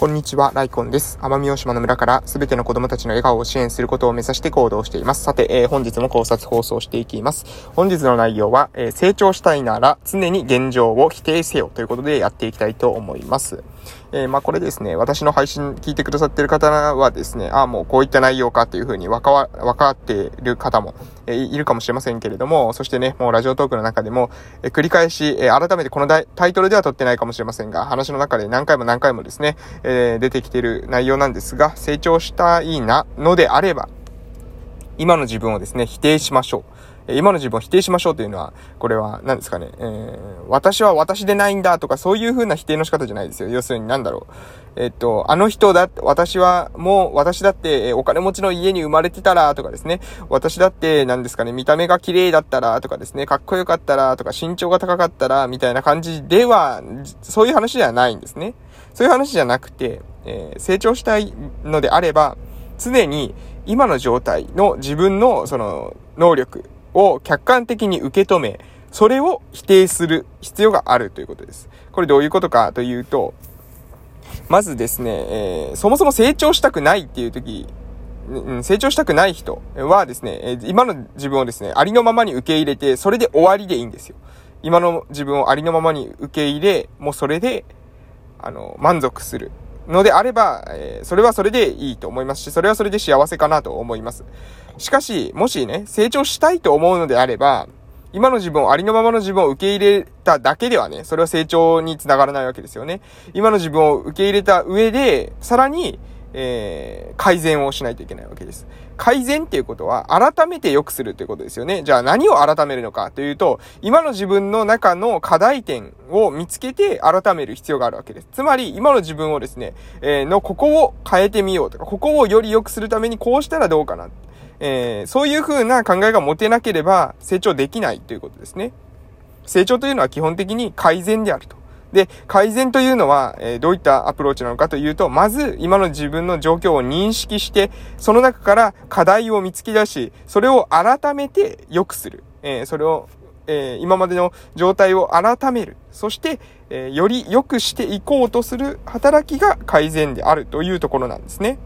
こんにちは、ライコンです。奄美大島の村からすべての子供たちの笑顔を支援することを目指して行動しています。さて、えー、本日も考察放送していきます。本日の内容は、えー、成長したいなら常に現状を否定せよということでやっていきたいと思います。えー、まあこれですね、私の配信聞いてくださってる方はですね、ああ、もうこういった内容かっていうふうにわかわ、わかってる方も、えー、いるかもしれませんけれども、そしてね、もうラジオトークの中でも、えー、繰り返し、え改めてこのタイトルでは撮ってないかもしれませんが、話の中で何回も何回もですね、え出てきてる内容なんですが、成長したいな、のであれば、今の自分をですね、否定しましょう。今の自分を否定しましょうというのは、これは何ですかね、えー、私は私でないんだとかそういう風な否定の仕方じゃないですよ。要するに何だろう。えっと、あの人だ、私はもう、私だって、お金持ちの家に生まれてたらとかですね。私だって何ですかね、見た目が綺麗だったらとかですね、かっこよかったらとか身長が高かったらみたいな感じでは、そういう話ではないんですね。そういう話じゃなくて、えー、成長したいのであれば、常に今の状態の自分のその能力、を客観的に受け止め、それを否定する必要があるということです。これどういうことかというと、まずですね、えー、そもそも成長したくないっていう時、成長したくない人はですね、今の自分をですね、ありのままに受け入れて、それで終わりでいいんですよ。今の自分をありのままに受け入れ、もうそれで、あの、満足するのであれば、え、それはそれでいいと思いますし、それはそれで幸せかなと思います。しかし、もしね、成長したいと思うのであれば、今の自分を、ありのままの自分を受け入れただけではね、それは成長につながらないわけですよね。今の自分を受け入れた上で、さらに、えー、改善をしないといけないわけです。改善っていうことは、改めて良くするということですよね。じゃあ何を改めるのかというと、今の自分の中の課題点を見つけて改める必要があるわけです。つまり、今の自分をですね、えー、の、ここを変えてみようとか、ここをより良くするためにこうしたらどうかな。えー、そういう風な考えが持てなければ成長できないということですね。成長というのは基本的に改善であると。で、改善というのは、え、どういったアプローチなのかというと、まず今の自分の状況を認識して、その中から課題を見つけ出し、それを改めて良くする。え、それを、え、今までの状態を改める。そして、えより良くしていこうとする働きが改善であるというところなんですね。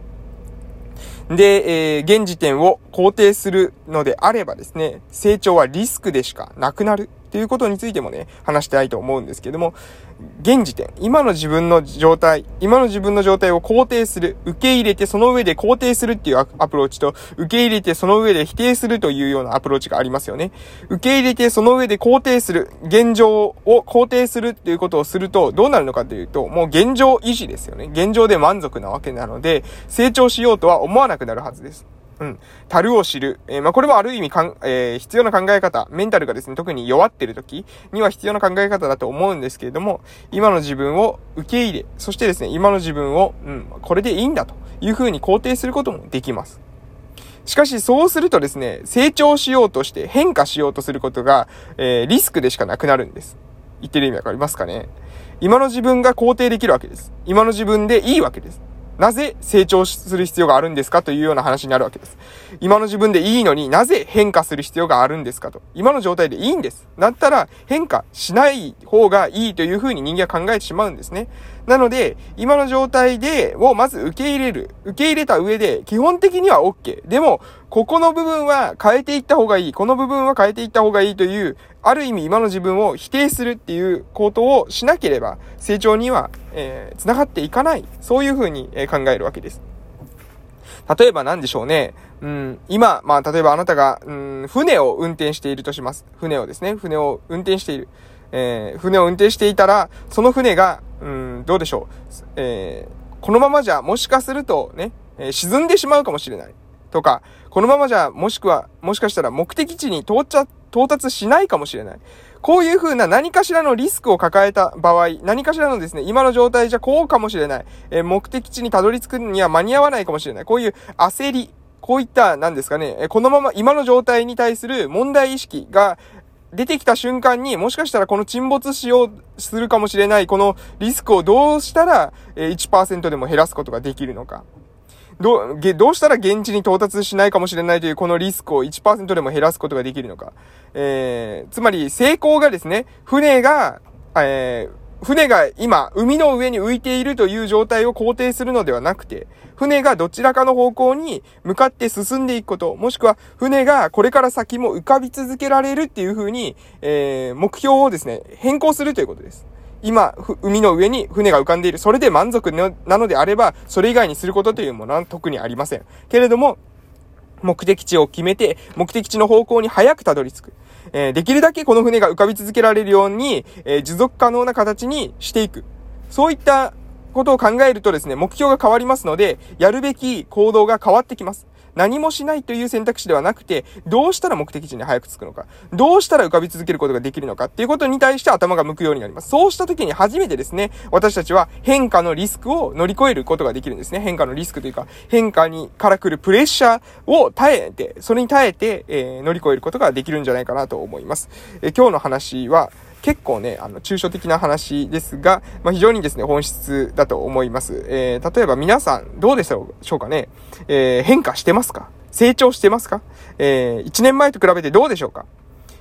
で、え、現時点を肯定するのであればですね、成長はリスクでしかなくなるっていうことについてもね、話したいと思うんですけども、現時点、今の自分の状態、今の自分の状態を肯定する、受け入れてその上で肯定するっていうアプローチと、受け入れてその上で否定するというようなアプローチがありますよね。受け入れてその上で肯定する、現状を肯定するっていうことをすると、どうなるのかというと、もう現状維持ですよね。現状で満足なわけなので、成長しようとは思わなくなるはずです。うん。樽を知る。えー、まあ、これもある意味かん、えー、必要な考え方、メンタルがですね、特に弱ってる時には必要な考え方だと思うんですけれども、今の自分を受け入れ、そしてですね、今の自分を、うん、これでいいんだというふうに肯定することもできます。しかし、そうするとですね、成長しようとして変化しようとすることが、えー、リスクでしかなくなるんです。言ってる意味わかりますかね？今の自分が肯定できるわけです。今の自分でいいわけです。なぜ成長する必要があるんですかというような話になるわけです。今の自分でいいのになぜ変化する必要があるんですかと。今の状態でいいんです。だったら変化しない方がいいというふうに人間は考えてしまうんですね。なので、今の状態で、をまず受け入れる。受け入れた上で、基本的には OK。でも、ここの部分は変えていった方がいい。この部分は変えていった方がいいという、ある意味今の自分を否定するっていうことをしなければ、成長には、えー、繋がっていかない。そういうふうに考えるわけです。例えば何でしょうね。うん、今、まあ、例えばあなたが、うん、船を運転しているとします。船をですね、船を運転している。えー、船を運転していたら、その船が、うん、どうでしょう。えー、このままじゃ、もしかするとね、えー、沈んでしまうかもしれない。とか、このままじゃ、もしくは、もしかしたら目的地に到着、到達しないかもしれない。こういう風な何かしらのリスクを抱えた場合、何かしらのですね、今の状態じゃこうかもしれない。えー、目的地にたどり着くには間に合わないかもしれない。こういう焦り、こういった、何ですかね、このまま今の状態に対する問題意識が、出てきた瞬間に、もしかしたらこの沈没しようするかもしれない、このリスクをどうしたら1%でも減らすことができるのか。どう、どうしたら現地に到達しないかもしれないというこのリスクを1%でも減らすことができるのか。えー、つまり成功がですね、船が、えー、船が今、海の上に浮いているという状態を肯定するのではなくて、船がどちらかの方向に向かって進んでいくこと、もしくは船がこれから先も浮かび続けられるっていう風に、えー、目標をですね、変更するということです。今、海の上に船が浮かんでいる。それで満足なのであれば、それ以外にすることというものは特にありません。けれども、目的地を決めて、目的地の方向に早くたどり着く。えー、できるだけこの船が浮かび続けられるように、えー、持続可能な形にしていく。そういったことを考えるとですね、目標が変わりますので、やるべき行動が変わってきます。何もしないという選択肢ではなくて、どうしたら目的地に早く着くのか、どうしたら浮かび続けることができるのかっていうことに対して頭が向くようになります。そうした時に初めてですね、私たちは変化のリスクを乗り越えることができるんですね。変化のリスクというか、変化にから来るプレッシャーを耐えて、それに耐えて、えー、乗り越えることができるんじゃないかなと思います。えー、今日の話は、結構ね、あの、抽象的な話ですが、まあ、非常にですね、本質だと思います。えー、例えば皆さん、どうでしょうかね、えー、変化してますか？成長してますか？えー、1年前と比べてどうでしょうか？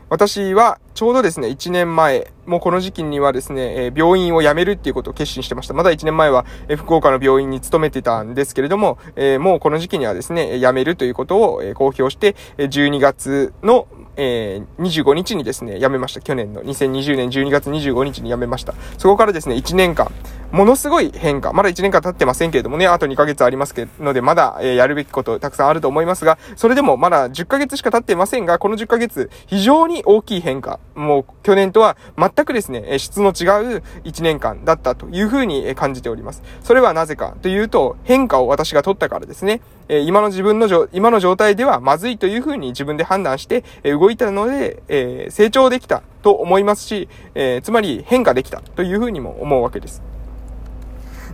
私はちょうどですね、1年前、もうこの時期にはですね、え、病院を辞めるっていうことを決心してました。まだ1年前は、え、福岡の病院に勤めてたんですけれども、え、もうこの時期にはですね、辞めるということを、え、公表して、12月の、えー、25日にですね、辞めました。去年の2020年12月25日に辞めました。そこからですね、1年間、ものすごい変化。まだ1年間経ってませんけれどもね、あと2ヶ月ありますけど、ので、まだ、え、やるべきことたくさんあると思いますが、それでもまだ10ヶ月しか経ってませんが、この10ヶ月、非常に大きい変化。もう、去年とは全くですね、質の違う1年間だったというふうに感じております。それはなぜかというと、変化を私が取ったからですね。え今の自分の状今の状態ではまずいというふうに自分で判断して、え動いたので、え成長できたと思いますし、えつまり変化できたというふうにも思うわけです。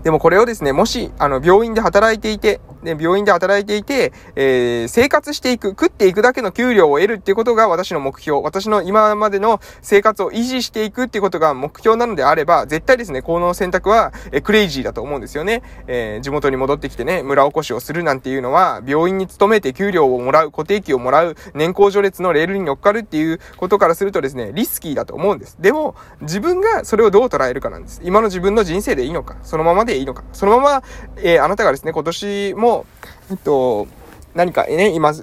でもこれをですね、もし、あの、病院で働いていて、で、病院で働いていて、えー、生活していく、食っていくだけの給料を得るっていうことが私の目標、私の今までの生活を維持していくっていうことが目標なのであれば、絶対ですね、この選択は、えクレイジーだと思うんですよね。えー、地元に戻ってきてね、村おこしをするなんていうのは、病院に勤めて給料をもらう、固定給をもらう、年功序列のレールに乗っかるっていうことからするとですね、リスキーだと思うんです。でも、自分がそれをどう捉えるかなんです。今の自分の人生でいいのか、そのままででいいのか。そのまま、えー、あなたがですね、今年も、えっと、何かね、今、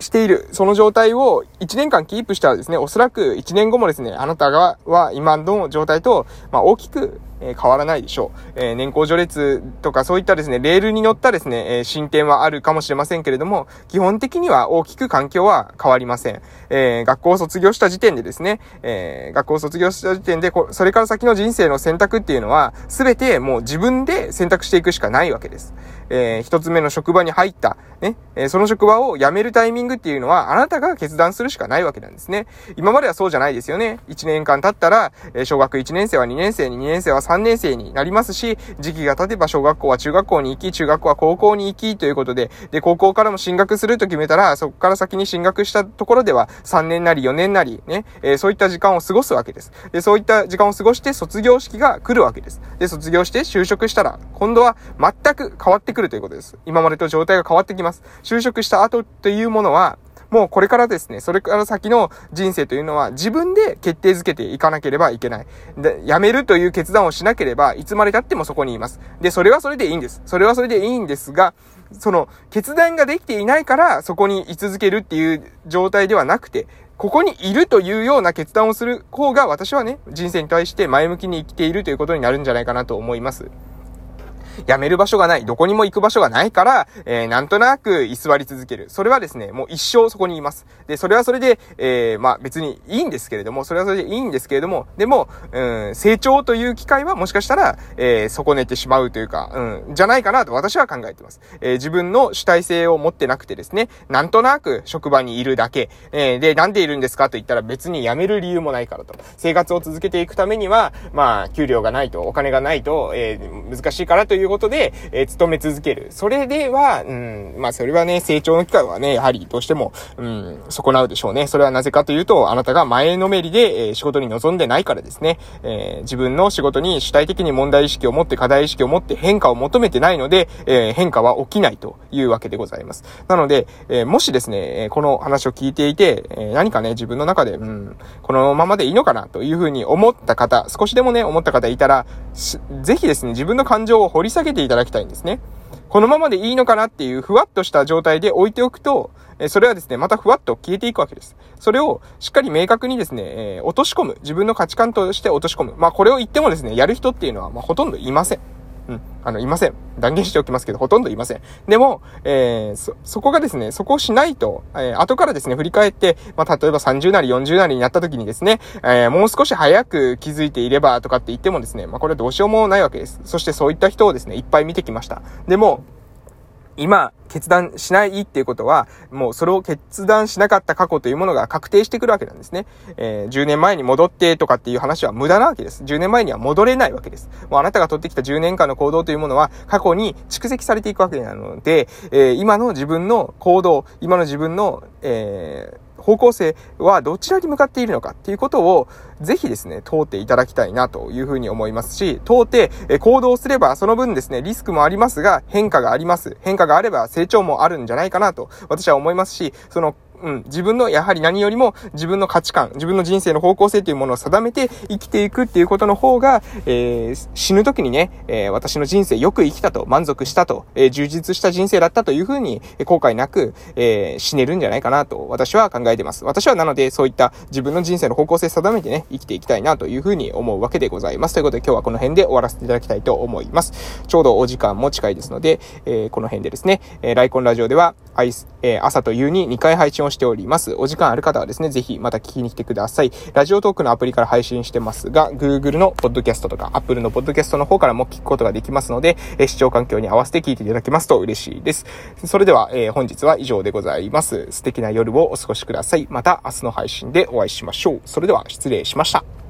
している、その状態を1年間キープしたらですね、おそらく1年後もですね、あなたがは今の状態と、まあ、大きくえ変わらないでしょう。え、年功序列とかそういったですね、レールに乗ったですね、え進展はあるかもしれませんけれども、基本的には大きく環境は変わりません。え、学校を卒業した時点でですね、え、学校を卒業した時点で、それから先の人生の選択っていうのは、すべてもう自分で選択していくしかないわけです。えー、一つ目の職場に入った、ね、えー、その職場を辞めるタイミングっていうのは、あなたが決断するしかないわけなんですね。今まではそうじゃないですよね。1年間経ったら、えー、小学1年生は2年生に、2年生は3 3年生になりますし、時期が経てば小学校は中学校に行き、中学校は高校に行きということで、で、高校からも進学すると決めたら、そこから先に進学したところでは、3年なり4年なり、ね、えー、そういった時間を過ごすわけです。で、そういった時間を過ごして卒業式が来るわけです。で、卒業して就職したら、今度は全く変わってくるということです。今までと状態が変わってきます。就職した後というものは、もうこれからですね、それから先の人生というのは自分で決定づけていかなければいけない。で、辞めるという決断をしなければ、いつまで経ってもそこにいます。で、それはそれでいいんです。それはそれでいいんですが、その、決断ができていないから、そこに居続けるっていう状態ではなくて、ここにいるというような決断をする方が、私はね、人生に対して前向きに生きているということになるんじゃないかなと思います。辞める場所がない、どこにも行く場所がないから、えー、なんとなく居座り続ける。それはですね、もう一生そこにいます。で、それはそれで、えー、まあ別にいいんですけれども、それはそれでいいんですけれども、でも、うん、成長という機会はもしかしたら、えー、損ねてしまうというか、うん、じゃないかなと私は考えています。えー、自分の主体性を持ってなくてですね、なんとなく職場にいるだけ、えー、で、なんでいるんですかと言ったら別に辞める理由もないからと。生活を続けていくためには、まあ、給料がないと、お金がないと、えー、難しいからといういうことで、えー、勤め続ける。それでは、うん、まあ、それはね、成長の機会はね、やはりどうしても、うん、損なうでしょうね。それはなぜかというと、あなたが前のめりで、えー、仕事に臨んでないからですね。えー、自分の仕事に主体的に問題意識を持って、課題意識を持って変化を求めてないので、えー、変化は起きないというわけでございます。なので、えー、もしですね、この話を聞いていて、え何かね、自分の中で、うん、このままでいいのかなというふうに思った方、少しでもね、思った方いたら、ぜひですね、自分の感情を掘り下げていただきたいんですね。このままでいいのかなっていうふわっとした状態で置いておくと、えそれはですね、またふわっと消えていくわけです。それをしっかり明確にですね、えー、落とし込む。自分の価値観として落とし込む。まあこれを言ってもですね、やる人っていうのは、まあほとんどいません。うん。あの、いません。断言しておきますけど、ほとんどいません。でも、えー、そ、そこがですね、そこをしないと、えー、後からですね、振り返って、まあ、例えば30なり40なりになった時にですね、えー、もう少し早く気づいていればとかって言ってもですね、まあ、これはどうしようもないわけです。そしてそういった人をですね、いっぱい見てきました。でも、今、決断しないっていうことは、もうそれを決断しなかった過去というものが確定してくるわけなんですね。えー、10年前に戻ってとかっていう話は無駄なわけです。10年前には戻れないわけです。もうあなたが取ってきた10年間の行動というものは過去に蓄積されていくわけなので、えー、今の自分の行動、今の自分の、えー方向性はどちらに向かっているのかっていうことを、ぜひですね、問うていただきたいなというふうに思いますし、問うて行動すればその分ですね、リスクもありますが、変化があります。変化があれば成長もあるんじゃないかなと私は思いますし、そのうん、自分の、やはり何よりも自分の価値観、自分の人生の方向性というものを定めて生きていくっていうことの方が、えー、死ぬ時にね、えー、私の人生よく生きたと、満足したと、えー、充実した人生だったというふうに、後悔なく、え死ねるんじゃないかなと、私は考えてます。私はなので、そういった自分の人生の方向性定めてね、生きていきたいなというふうに思うわけでございます。ということで今日はこの辺で終わらせていただきたいと思います。ちょうどお時間も近いですので、えこの辺でですね、えライコンラジオでは、アイス、え朝と夕に2回配信をしております。お時間ある方はですね、ぜひまた聞きに来てください。ラジオトークのアプリから配信してますが、Google のポッドキャストとか Apple のポッドキャストの方からも聞くことができますので、え視聴環境に合わせて聞いていただけますと嬉しいです。それでは、えー、本日は以上でございます。素敵な夜をお過ごしください。また明日の配信でお会いしましょう。それでは失礼しました。